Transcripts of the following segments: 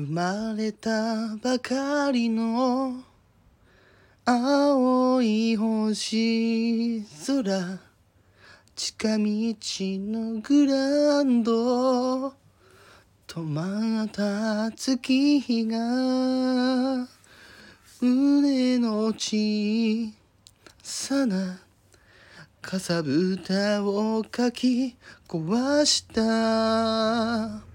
生まれたばかりの青い星空近道のグランド。止まった月日が胸の小さなかさぶたをかき壊した。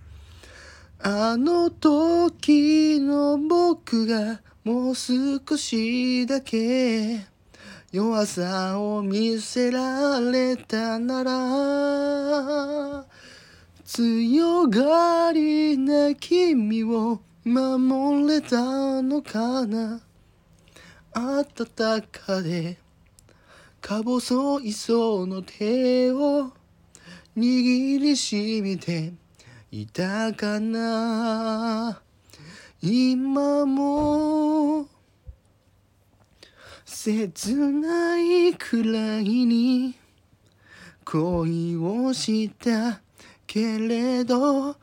あの時の僕がもう少しだけ弱さを見せられたなら強がりな君を守れたのかな。暖かでか細いその手を握りしめていたかな？今も切ないくらいに恋をしたけれど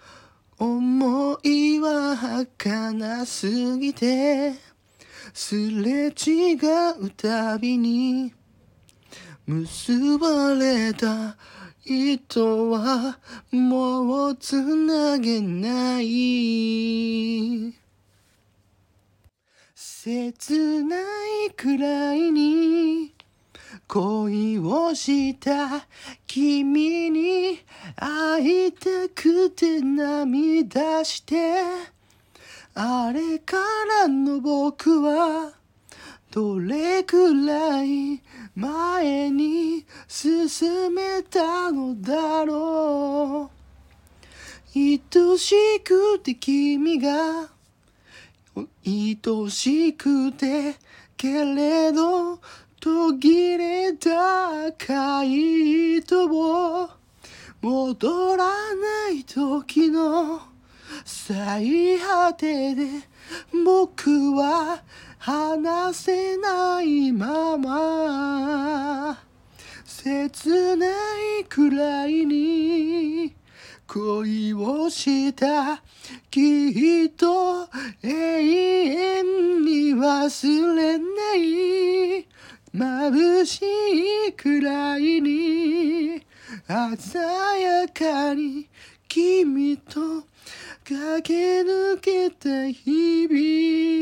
思いは儚すぎてすれ違うたびに結ばれた糸はもうつなげない。切ないくらいに恋をした君に会いたくて涙して。あれからの僕はどれくらい前に進めたのだろう。愛しくて君が愛しくてけれど途切れた赤い糸を戻らない時の最果てで切ないくらいに恋をしたきっと永遠に忘れない眩しいくらいに鮮やかに君と駆け抜けた日々。